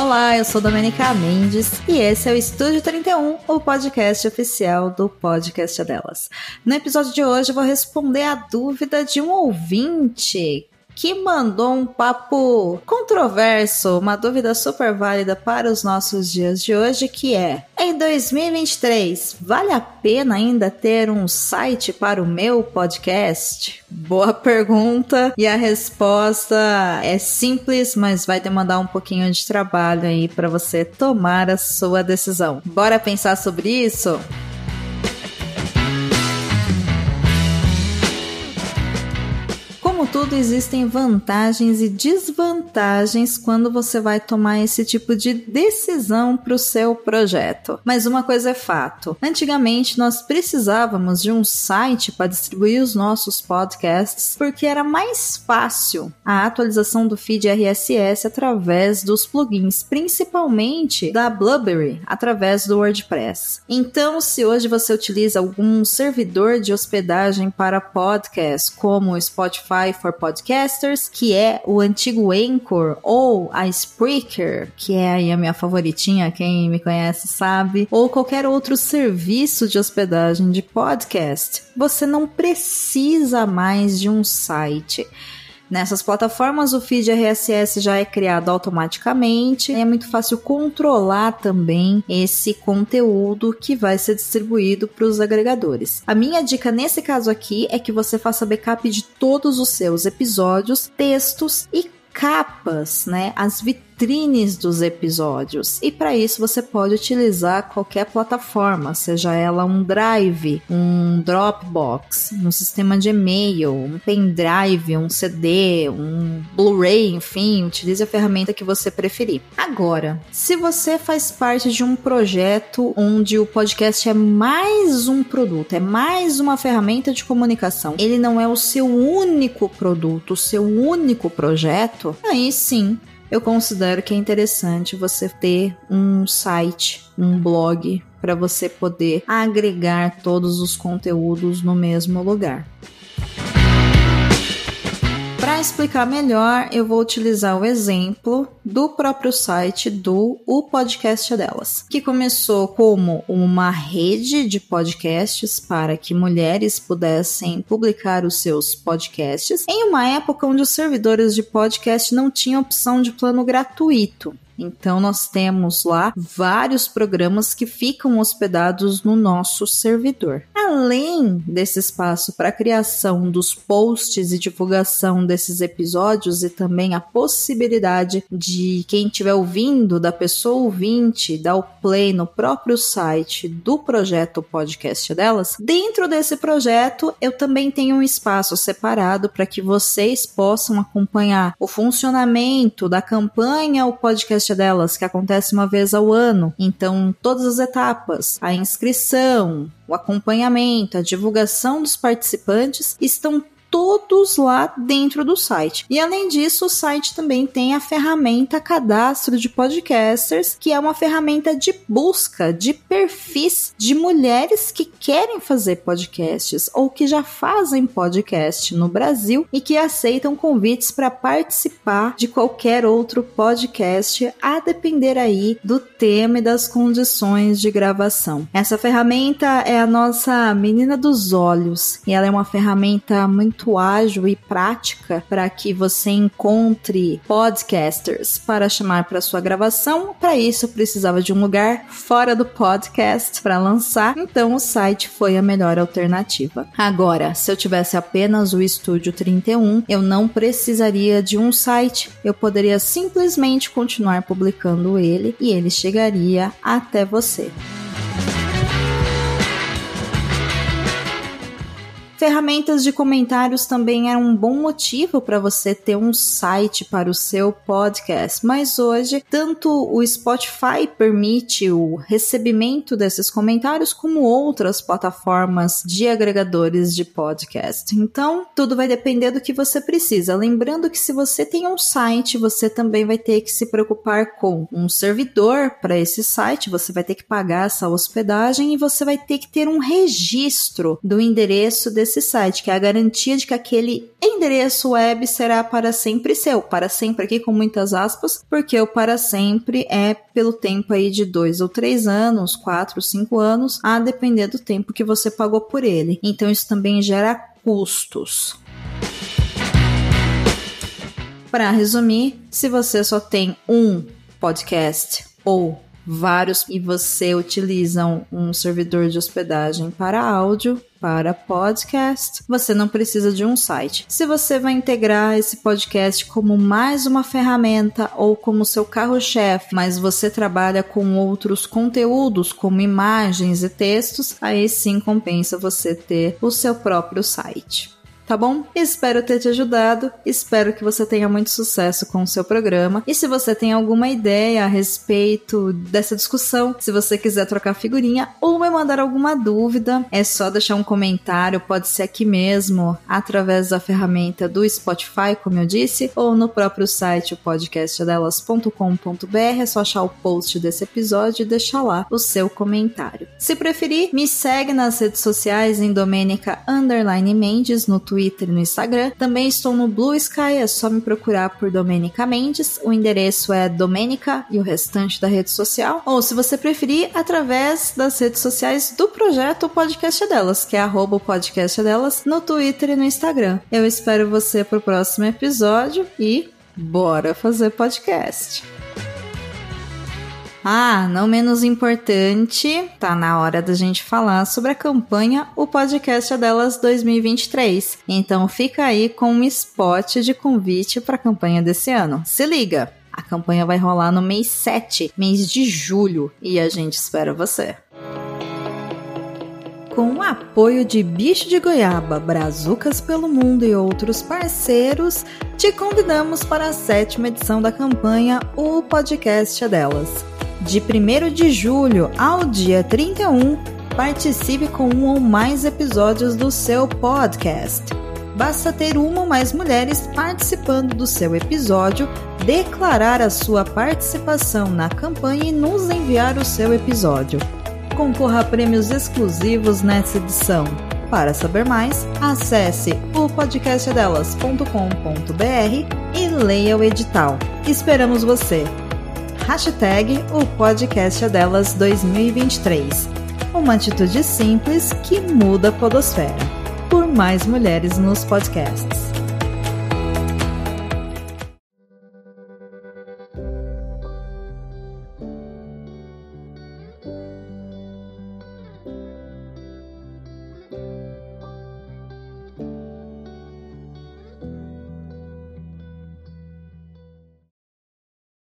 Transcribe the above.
Olá, eu sou Domenica Mendes e esse é o Estúdio 31, o podcast oficial do Podcast Delas. No episódio de hoje eu vou responder a dúvida de um ouvinte que mandou um papo controverso, uma dúvida super válida para os nossos dias de hoje, que é: em 2023, vale a pena ainda ter um site para o meu podcast? Boa pergunta. E a resposta é simples, mas vai demandar um pouquinho de trabalho aí para você tomar a sua decisão. Bora pensar sobre isso? Como tudo, existem vantagens e desvantagens quando você vai tomar esse tipo de decisão para o seu projeto. Mas uma coisa é fato: antigamente nós precisávamos de um site para distribuir os nossos podcasts porque era mais fácil a atualização do feed RSS através dos plugins, principalmente da Blueberry, através do WordPress. Então, se hoje você utiliza algum servidor de hospedagem para podcast, como o Spotify, Spotify for Podcasters, que é o antigo Anchor, ou a Spreaker, que é aí a minha favoritinha, quem me conhece sabe, ou qualquer outro serviço de hospedagem de podcast, você não precisa mais de um site. Nessas plataformas, o feed RSS já é criado automaticamente. É muito fácil controlar também esse conteúdo que vai ser distribuído para os agregadores. A minha dica nesse caso aqui é que você faça backup de todos os seus episódios, textos e capas, né? As vitrines dos episódios. E para isso você pode utilizar qualquer plataforma, seja ela um Drive, um Dropbox, um sistema de e-mail, um pendrive, um CD, um Blu-ray, enfim, utilize a ferramenta que você preferir. Agora, se você faz parte de um projeto onde o podcast é mais um produto, é mais uma ferramenta de comunicação, ele não é o seu único produto, o seu único projeto, aí sim eu considero que é interessante você ter um site, um blog, para você poder agregar todos os conteúdos no mesmo lugar. Para explicar melhor, eu vou utilizar o exemplo do próprio site do O Podcast Delas, que começou como uma rede de podcasts para que mulheres pudessem publicar os seus podcasts em uma época onde os servidores de podcast não tinham opção de plano gratuito. Então nós temos lá vários programas que ficam hospedados no nosso servidor. Além desse espaço para criação dos posts e divulgação desses episódios e também a possibilidade de quem estiver ouvindo, da pessoa ouvinte, dar o play no próprio site do projeto podcast delas, dentro desse projeto eu também tenho um espaço separado para que vocês possam acompanhar o funcionamento da campanha o podcast delas, que acontece uma vez ao ano. Então, todas as etapas, a inscrição, o acompanhamento, a divulgação dos participantes estão todos lá dentro do site. E além disso, o site também tem a ferramenta Cadastro de Podcasters, que é uma ferramenta de busca de perfis de mulheres que querem fazer podcasts ou que já fazem podcast no Brasil e que aceitam convites para participar de qualquer outro podcast, a depender aí do tema e das condições de gravação. Essa ferramenta é a nossa menina dos olhos e ela é uma ferramenta muito muito ágil e prática para que você encontre podcasters para chamar para sua gravação. Para isso, eu precisava de um lugar fora do podcast para lançar, então o site foi a melhor alternativa. Agora, se eu tivesse apenas o Estúdio 31, eu não precisaria de um site, eu poderia simplesmente continuar publicando ele e ele chegaria até você. Ferramentas de comentários também eram um bom motivo para você ter um site para o seu podcast, mas hoje tanto o Spotify permite o recebimento desses comentários como outras plataformas de agregadores de podcast. Então, tudo vai depender do que você precisa. Lembrando que se você tem um site, você também vai ter que se preocupar com um servidor para esse site, você vai ter que pagar essa hospedagem e você vai ter que ter um registro do endereço desse desse site, que é a garantia de que aquele endereço web será para sempre seu. Para sempre aqui com muitas aspas, porque o para sempre é pelo tempo aí de dois ou três anos, quatro, cinco anos, a depender do tempo que você pagou por ele. Então isso também gera custos. Para resumir, se você só tem um podcast ou vários e você utiliza um, servidor de hospedagem para áudio, para podcast, você não precisa de um site. Se você vai integrar esse podcast como mais uma ferramenta ou como seu carro-chefe, mas você trabalha com outros conteúdos, como imagens e textos, aí sim compensa você ter o seu próprio site tá bom? Espero ter te ajudado, espero que você tenha muito sucesso com o seu programa. E se você tem alguma ideia a respeito dessa discussão, se você quiser trocar figurinha ou me mandar alguma dúvida, é só deixar um comentário, pode ser aqui mesmo, através da ferramenta do Spotify, como eu disse, ou no próprio site podcastdelas.com.br, é só achar o post desse episódio e deixar lá o seu comentário. Se preferir, me segue nas redes sociais em Domênica Mendes no Twitter Twitter e no Instagram. Também estou no Blue Sky, é só me procurar por Domenica Mendes. O endereço é Domenica e o restante da rede social. Ou, se você preferir, através das redes sociais do projeto o Podcast Delas, que é arroba o podcast delas no Twitter e no Instagram. Eu espero você pro próximo episódio e bora fazer podcast! Ah, não menos importante, tá na hora da gente falar sobre a campanha O Podcast é Delas 2023. Então fica aí com um spot de convite para a campanha desse ano. Se liga! A campanha vai rolar no mês 7, mês de julho, e a gente espera você com o apoio de Bicho de Goiaba, Brazucas pelo Mundo e outros parceiros, te convidamos para a sétima edição da campanha O Podcast é Delas. De 1 de julho ao dia 31, participe com um ou mais episódios do seu podcast. Basta ter uma ou mais mulheres participando do seu episódio, declarar a sua participação na campanha e nos enviar o seu episódio. Concorra a prêmios exclusivos nessa edição. Para saber mais, acesse o podcastdelas.com.br e leia o edital. Esperamos você! Hashtag o podcast é delas 2023. Uma atitude simples que muda a podosfera. Por mais mulheres nos podcasts.